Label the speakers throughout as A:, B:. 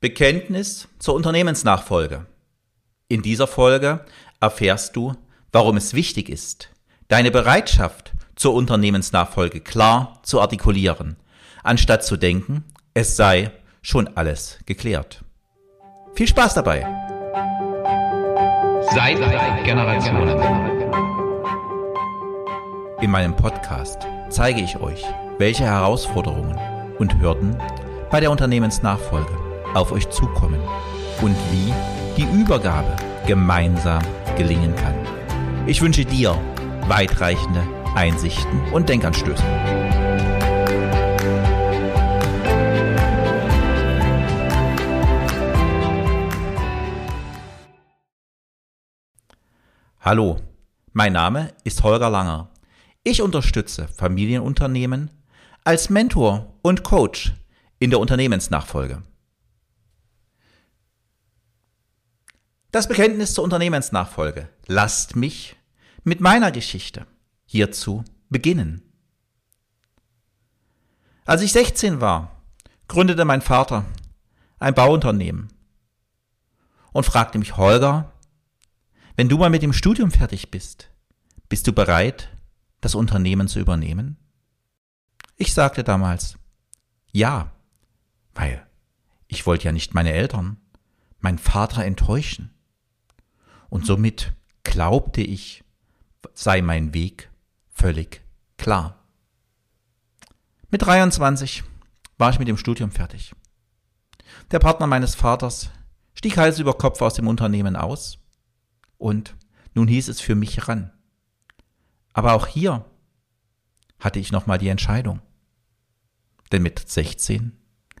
A: Bekenntnis zur Unternehmensnachfolge. In dieser Folge erfährst du, warum es wichtig ist, deine Bereitschaft zur Unternehmensnachfolge klar zu artikulieren, anstatt zu denken, es sei schon alles geklärt. Viel Spaß dabei!
B: Seit Generationen.
A: In meinem Podcast zeige ich euch, welche Herausforderungen und Hürden bei der Unternehmensnachfolge auf euch zukommen und wie die Übergabe gemeinsam gelingen kann. Ich wünsche dir weitreichende Einsichten und Denkanstöße. Hallo, mein Name ist Holger Langer. Ich unterstütze Familienunternehmen als Mentor und Coach in der Unternehmensnachfolge. Das Bekenntnis zur Unternehmensnachfolge. Lasst mich mit meiner Geschichte hierzu beginnen. Als ich 16 war, gründete mein Vater ein Bauunternehmen und fragte mich, Holger, wenn du mal mit dem Studium fertig bist, bist du bereit, das Unternehmen zu übernehmen? Ich sagte damals, ja, weil ich wollte ja nicht meine Eltern, meinen Vater enttäuschen. Und somit glaubte ich, sei mein Weg völlig klar. Mit 23 war ich mit dem Studium fertig. Der Partner meines Vaters stieg Hals über Kopf aus dem Unternehmen aus und nun hieß es für mich ran. Aber auch hier hatte ich nochmal die Entscheidung. Denn mit 16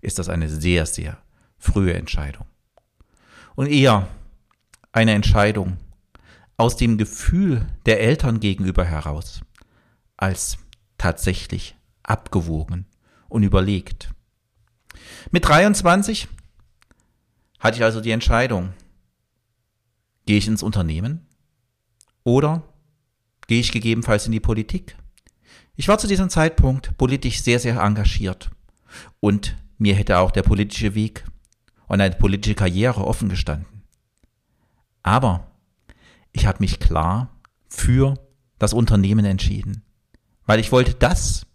A: ist das eine sehr, sehr frühe Entscheidung. Und eher eine Entscheidung aus dem Gefühl der Eltern gegenüber heraus als tatsächlich abgewogen und überlegt. Mit 23 hatte ich also die Entscheidung, gehe ich ins Unternehmen oder gehe ich gegebenenfalls in die Politik. Ich war zu diesem Zeitpunkt politisch sehr, sehr engagiert und mir hätte auch der politische Weg und eine politische Karriere offen gestanden. Aber ich habe mich klar für das Unternehmen entschieden, weil ich wollte das,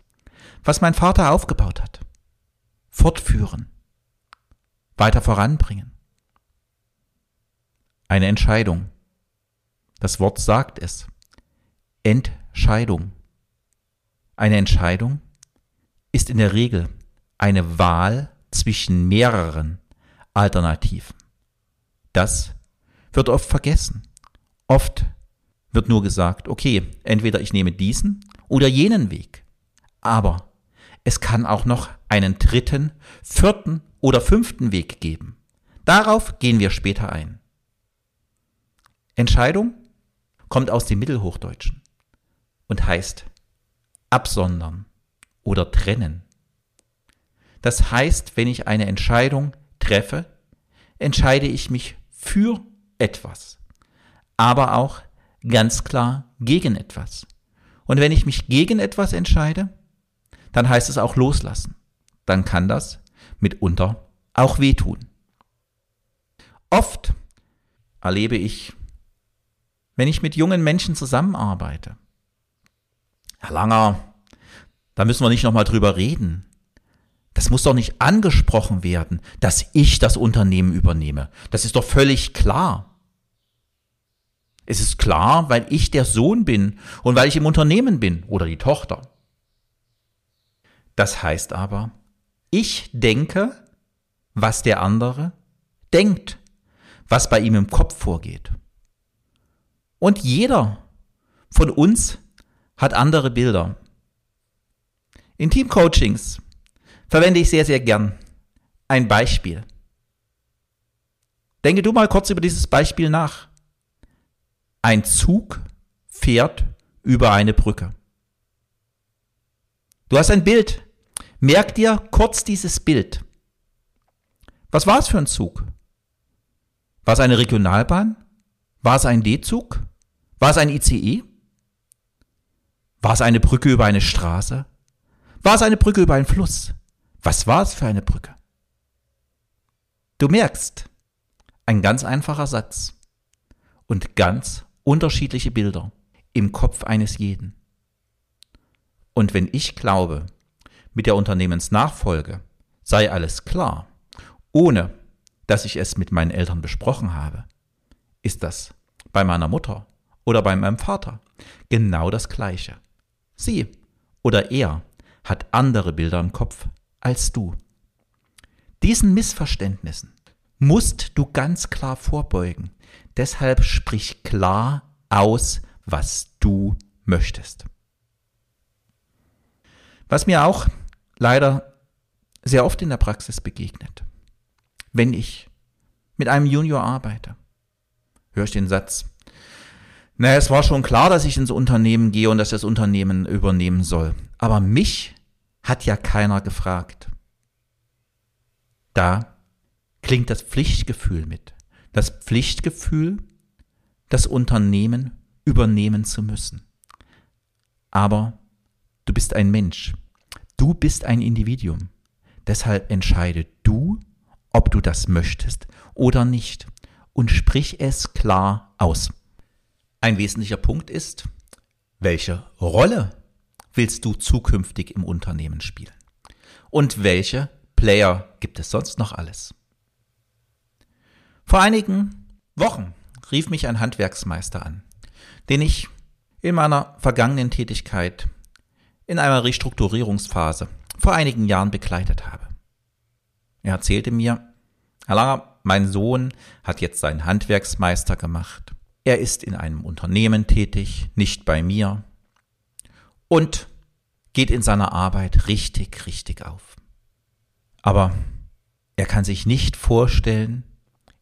A: was mein Vater aufgebaut hat, fortführen, weiter voranbringen. Eine Entscheidung. Das Wort sagt es. Entscheidung. Eine Entscheidung ist in der Regel eine Wahl zwischen mehreren Alternativen. Das wird oft vergessen. Oft wird nur gesagt, okay, entweder ich nehme diesen oder jenen Weg. Aber es kann auch noch einen dritten, vierten oder fünften Weg geben. Darauf gehen wir später ein. Entscheidung kommt aus dem Mittelhochdeutschen und heißt absondern oder trennen. Das heißt, wenn ich eine Entscheidung treffe, entscheide ich mich für etwas, aber auch ganz klar gegen etwas. Und wenn ich mich gegen etwas entscheide, dann heißt es auch loslassen. Dann kann das mitunter auch wehtun. Oft erlebe ich, wenn ich mit jungen Menschen zusammenarbeite, Herr Langer, da müssen wir nicht nochmal drüber reden. Das muss doch nicht angesprochen werden, dass ich das Unternehmen übernehme. Das ist doch völlig klar. Es ist klar, weil ich der Sohn bin und weil ich im Unternehmen bin oder die Tochter. Das heißt aber, ich denke, was der andere denkt, was bei ihm im Kopf vorgeht. Und jeder von uns hat andere Bilder. In Teamcoachings verwende ich sehr, sehr gern ein Beispiel. Denke du mal kurz über dieses Beispiel nach. Ein Zug fährt über eine Brücke. Du hast ein Bild. Merk dir kurz dieses Bild. Was war es für ein Zug? War es eine Regionalbahn? War es ein D-Zug? War es ein ICE? War es eine Brücke über eine Straße? War es eine Brücke über einen Fluss? Was war es für eine Brücke? Du merkst, ein ganz einfacher Satz und ganz unterschiedliche Bilder im Kopf eines jeden. Und wenn ich glaube, mit der Unternehmensnachfolge sei alles klar, ohne dass ich es mit meinen Eltern besprochen habe, ist das bei meiner Mutter oder bei meinem Vater genau das Gleiche. Sie oder er hat andere Bilder im Kopf als du. Diesen Missverständnissen musst du ganz klar vorbeugen. Deshalb sprich klar aus, was du möchtest. Was mir auch leider sehr oft in der Praxis begegnet, wenn ich mit einem Junior arbeite, höre ich den Satz, naja, es war schon klar, dass ich ins Unternehmen gehe und dass das Unternehmen übernehmen soll. Aber mich hat ja keiner gefragt. Da klingt das Pflichtgefühl mit. Das Pflichtgefühl, das Unternehmen übernehmen zu müssen. Aber du bist ein Mensch. Du bist ein Individuum. Deshalb entscheide du, ob du das möchtest oder nicht. Und sprich es klar aus. Ein wesentlicher Punkt ist, welche Rolle willst du zukünftig im Unternehmen spielen? Und welche Player gibt es sonst noch alles? Vor einigen Wochen rief mich ein Handwerksmeister an, den ich in meiner vergangenen Tätigkeit in einer Restrukturierungsphase vor einigen Jahren begleitet habe. Er erzählte mir, Herr Langer, mein Sohn hat jetzt seinen Handwerksmeister gemacht. Er ist in einem Unternehmen tätig, nicht bei mir, und geht in seiner Arbeit richtig, richtig auf. Aber er kann sich nicht vorstellen,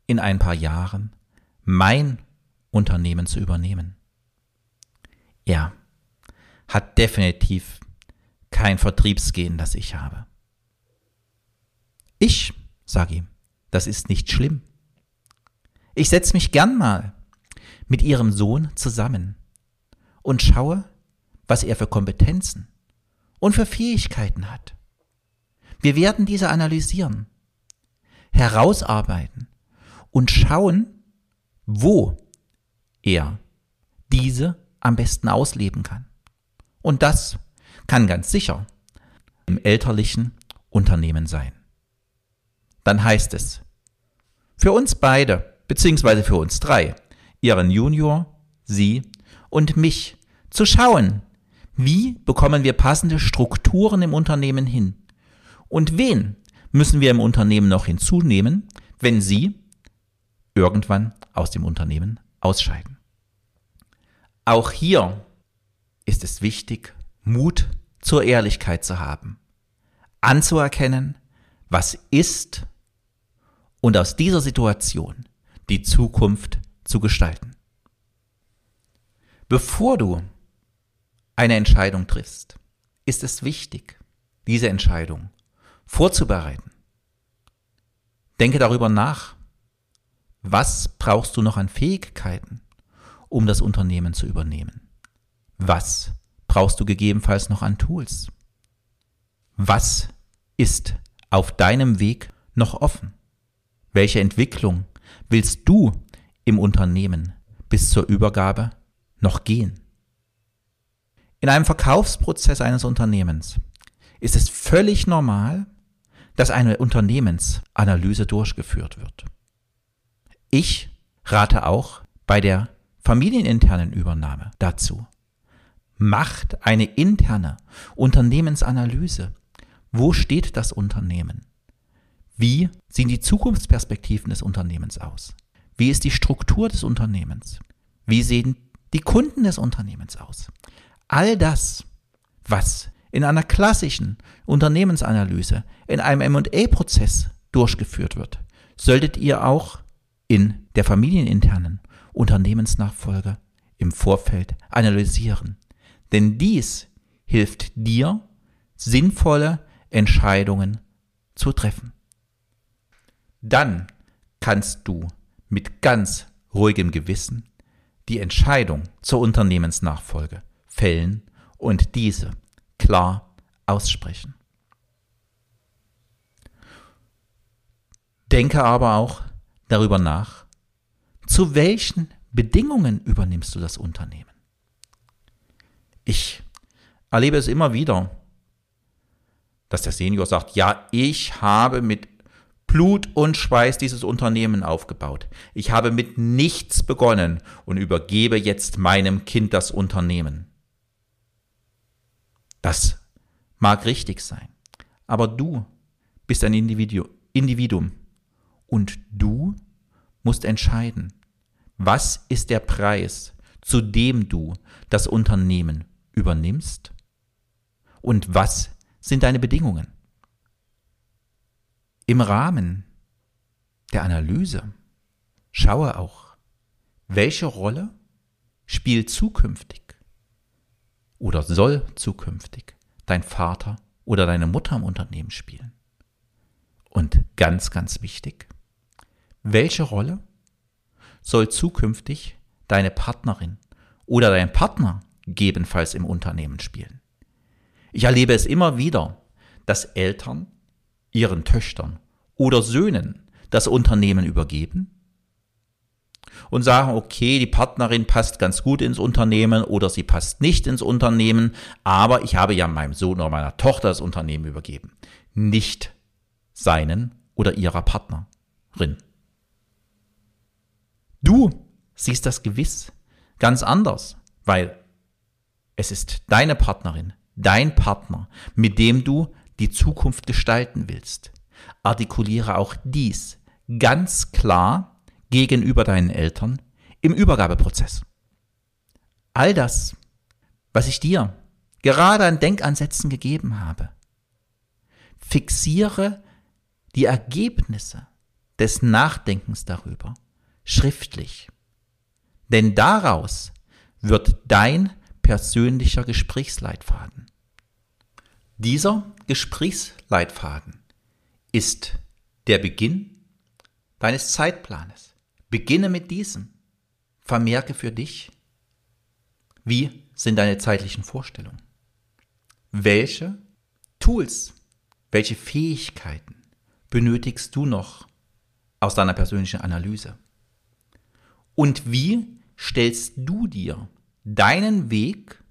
A: in ein paar Jahren mein Unternehmen zu übernehmen. Er hat definitiv kein Vertriebsgehen, das ich habe. Ich sage ihm, das ist nicht schlimm. Ich setze mich gern mal mit ihrem Sohn zusammen und schaue, was er für Kompetenzen und für Fähigkeiten hat. Wir werden diese analysieren, herausarbeiten und schauen, wo er diese am besten ausleben kann. Und das kann ganz sicher im elterlichen Unternehmen sein. Dann heißt es, für uns beide, beziehungsweise für uns drei, ihren Junior, sie und mich, zu schauen, wie bekommen wir passende Strukturen im Unternehmen hin? Und wen müssen wir im Unternehmen noch hinzunehmen, wenn Sie irgendwann aus dem Unternehmen ausscheiden? Auch hier ist es wichtig, Mut zur Ehrlichkeit zu haben, anzuerkennen, was ist und aus dieser Situation die Zukunft zu gestalten. Bevor du eine Entscheidung triffst, ist es wichtig, diese Entscheidung vorzubereiten. Denke darüber nach, was brauchst du noch an Fähigkeiten, um das Unternehmen zu übernehmen? Was brauchst du gegebenenfalls noch an Tools? Was ist auf deinem Weg noch offen? Welche Entwicklung willst du im Unternehmen bis zur Übergabe noch gehen? In einem Verkaufsprozess eines Unternehmens ist es völlig normal, dass eine Unternehmensanalyse durchgeführt wird. Ich rate auch bei der familieninternen Übernahme dazu. Macht eine interne Unternehmensanalyse. Wo steht das Unternehmen? Wie sehen die Zukunftsperspektiven des Unternehmens aus? Wie ist die Struktur des Unternehmens? Wie sehen die Kunden des Unternehmens aus? All das, was in einer klassischen Unternehmensanalyse, in einem MA-Prozess durchgeführt wird, solltet ihr auch in der familieninternen Unternehmensnachfolge im Vorfeld analysieren. Denn dies hilft dir, sinnvolle Entscheidungen zu treffen. Dann kannst du mit ganz ruhigem Gewissen die Entscheidung zur Unternehmensnachfolge fällen und diese klar aussprechen. Denke aber auch darüber nach, zu welchen Bedingungen übernimmst du das Unternehmen. Ich erlebe es immer wieder, dass der Senior sagt, ja, ich habe mit Blut und Schweiß dieses Unternehmen aufgebaut. Ich habe mit nichts begonnen und übergebe jetzt meinem Kind das Unternehmen. Das mag richtig sein, aber du bist ein Individu Individuum. Und du musst entscheiden, was ist der Preis, zu dem du das Unternehmen übernimmst? Und was sind deine Bedingungen. Im Rahmen der Analyse schaue auch, welche Rolle spielt zukünftig oder soll zukünftig dein Vater oder deine Mutter im Unternehmen spielen. Und ganz, ganz wichtig, welche Rolle soll zukünftig deine Partnerin oder dein Partner gegebenenfalls im Unternehmen spielen? Ich erlebe es immer wieder, dass Eltern ihren Töchtern oder Söhnen das Unternehmen übergeben und sagen, okay, die Partnerin passt ganz gut ins Unternehmen oder sie passt nicht ins Unternehmen, aber ich habe ja meinem Sohn oder meiner Tochter das Unternehmen übergeben, nicht seinen oder ihrer Partnerin. Du siehst das gewiss ganz anders, weil es ist deine Partnerin, dein Partner, mit dem du die Zukunft gestalten willst artikuliere auch dies ganz klar gegenüber deinen Eltern im Übergabeprozess. All das, was ich dir gerade an Denkansätzen gegeben habe, fixiere die Ergebnisse des Nachdenkens darüber schriftlich. Denn daraus wird dein persönlicher Gesprächsleitfaden. Dieser Gesprächsleitfaden ist der Beginn deines Zeitplanes. Beginne mit diesem. Vermerke für dich, wie sind deine zeitlichen Vorstellungen? Welche Tools, welche Fähigkeiten benötigst du noch aus deiner persönlichen Analyse? Und wie stellst du dir deinen Weg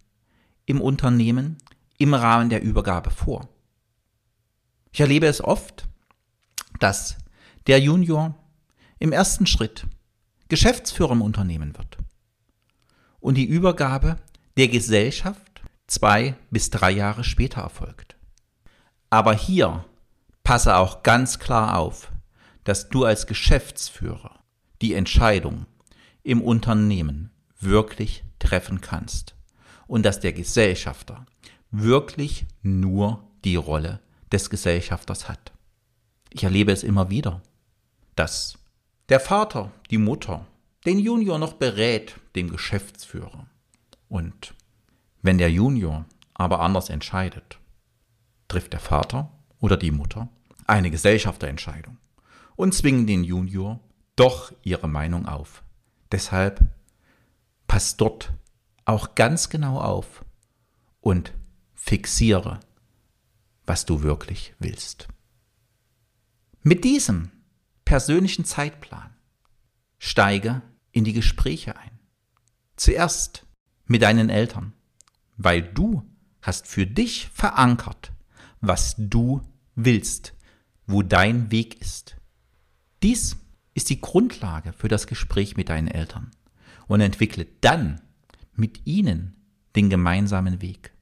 A: im Unternehmen im Rahmen der Übergabe vor? Ich erlebe es oft, dass der Junior im ersten Schritt Geschäftsführer im Unternehmen wird und die Übergabe der Gesellschaft zwei bis drei Jahre später erfolgt. Aber hier passe auch ganz klar auf, dass du als Geschäftsführer die Entscheidung im Unternehmen wirklich treffen kannst und dass der Gesellschafter wirklich nur die Rolle des Gesellschafters hat. Ich erlebe es immer wieder, dass der Vater, die Mutter, den Junior noch berät, dem Geschäftsführer. Und wenn der Junior aber anders entscheidet, trifft der Vater oder die Mutter eine Gesellschafterentscheidung und zwingen den Junior doch ihre Meinung auf. Deshalb passt dort auch ganz genau auf und fixiere, was du wirklich willst. Mit diesem persönlichen Zeitplan steige in die Gespräche ein. Zuerst mit deinen Eltern, weil du hast für dich verankert, was du willst, wo dein Weg ist. Dies ist die Grundlage für das Gespräch mit deinen Eltern und entwickle dann mit ihnen den gemeinsamen Weg.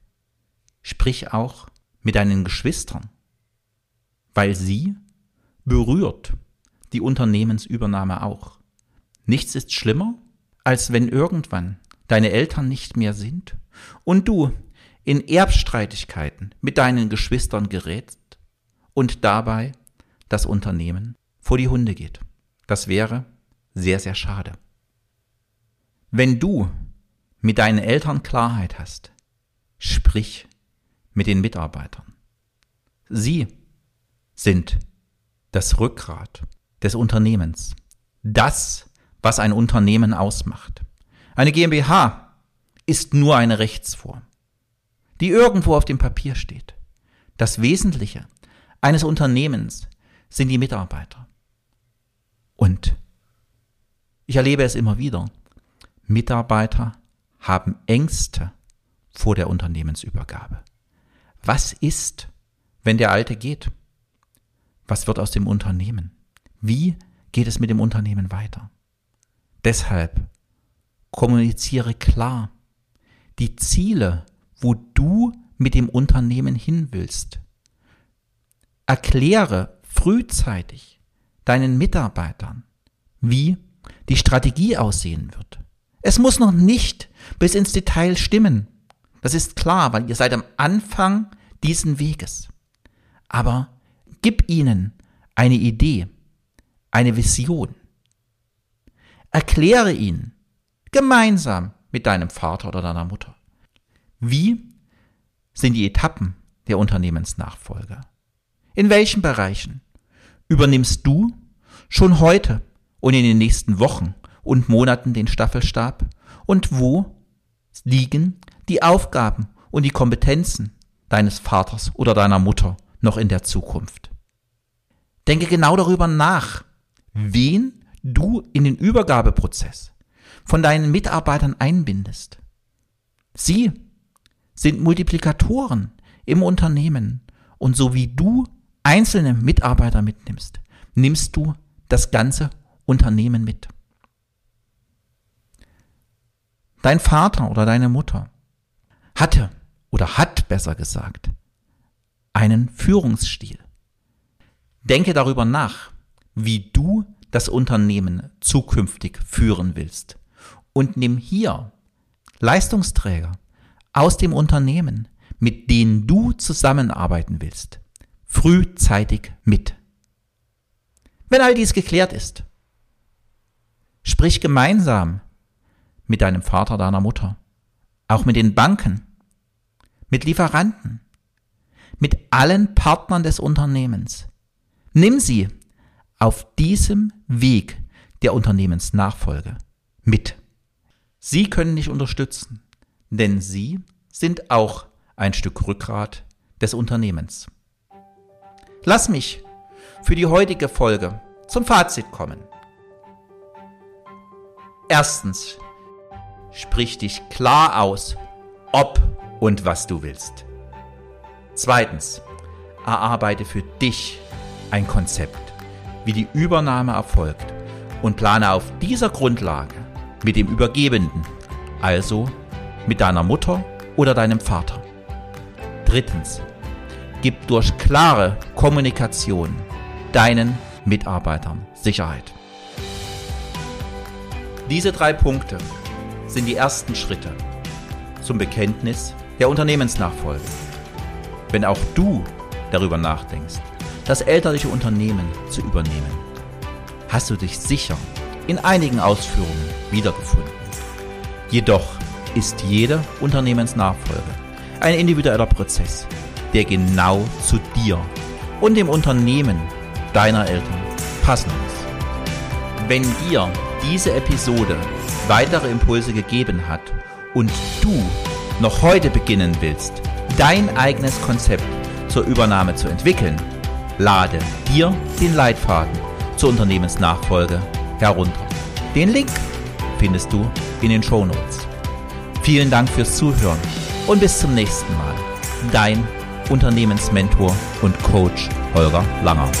A: Sprich auch mit deinen Geschwistern, weil sie berührt die Unternehmensübernahme auch. Nichts ist schlimmer, als wenn irgendwann deine Eltern nicht mehr sind und du in Erbstreitigkeiten mit deinen Geschwistern gerätst und dabei das Unternehmen vor die Hunde geht. Das wäre sehr, sehr schade. Wenn du mit deinen Eltern Klarheit hast, sprich mit den Mitarbeitern. Sie sind das Rückgrat des Unternehmens. Das, was ein Unternehmen ausmacht. Eine GmbH ist nur eine Rechtsform, die irgendwo auf dem Papier steht. Das Wesentliche eines Unternehmens sind die Mitarbeiter. Und ich erlebe es immer wieder. Mitarbeiter haben Ängste vor der Unternehmensübergabe. Was ist, wenn der Alte geht? Was wird aus dem Unternehmen? Wie geht es mit dem Unternehmen weiter? Deshalb kommuniziere klar die Ziele, wo du mit dem Unternehmen hin willst. Erkläre frühzeitig deinen Mitarbeitern, wie die Strategie aussehen wird. Es muss noch nicht bis ins Detail stimmen. Das ist klar, weil ihr seid am Anfang diesen Weges. Aber gib ihnen eine Idee, eine Vision. Erkläre ihnen gemeinsam mit deinem Vater oder deiner Mutter, wie sind die Etappen der Unternehmensnachfolge? In welchen Bereichen übernimmst du schon heute und in den nächsten Wochen und Monaten den Staffelstab? Und wo liegen die Aufgaben und die Kompetenzen deines Vaters oder deiner Mutter noch in der Zukunft? Denke genau darüber nach, wen du in den Übergabeprozess von deinen Mitarbeitern einbindest. Sie sind Multiplikatoren im Unternehmen und so wie du einzelne Mitarbeiter mitnimmst, nimmst du das ganze Unternehmen mit. Dein Vater oder deine Mutter hatte oder hat besser gesagt einen Führungsstil. Denke darüber nach, wie du das Unternehmen zukünftig führen willst und nimm hier Leistungsträger aus dem Unternehmen, mit denen du zusammenarbeiten willst, frühzeitig mit. Wenn all dies geklärt ist, sprich gemeinsam mit deinem Vater, deiner Mutter, auch mit den Banken, mit Lieferanten, mit allen Partnern des Unternehmens. Nimm sie auf diesem Weg der Unternehmensnachfolge mit. Sie können dich unterstützen, denn sie sind auch ein Stück Rückgrat des Unternehmens. Lass mich für die heutige Folge zum Fazit kommen. Erstens, sprich dich klar aus, ob und was du willst. Zweitens, erarbeite für dich ein Konzept, wie die Übernahme erfolgt und plane auf dieser Grundlage mit dem Übergebenden, also mit deiner Mutter oder deinem Vater. Drittens, gib durch klare Kommunikation deinen Mitarbeitern Sicherheit. Diese drei Punkte sind die ersten Schritte zum Bekenntnis der Unternehmensnachfolge. Wenn auch du darüber nachdenkst, das elterliche Unternehmen zu übernehmen, hast du dich sicher in einigen Ausführungen wiedergefunden. Jedoch ist jede Unternehmensnachfolge ein individueller Prozess, der genau zu dir und dem Unternehmen deiner Eltern passen muss. Wenn dir diese Episode weitere Impulse gegeben hat und du noch heute beginnen willst, dein eigenes Konzept zur Übernahme zu entwickeln, lade dir den Leitfaden zur Unternehmensnachfolge herunter. Den Link findest du in den Show Notes. Vielen Dank fürs Zuhören und bis zum nächsten Mal. Dein Unternehmensmentor und Coach Holger Langer.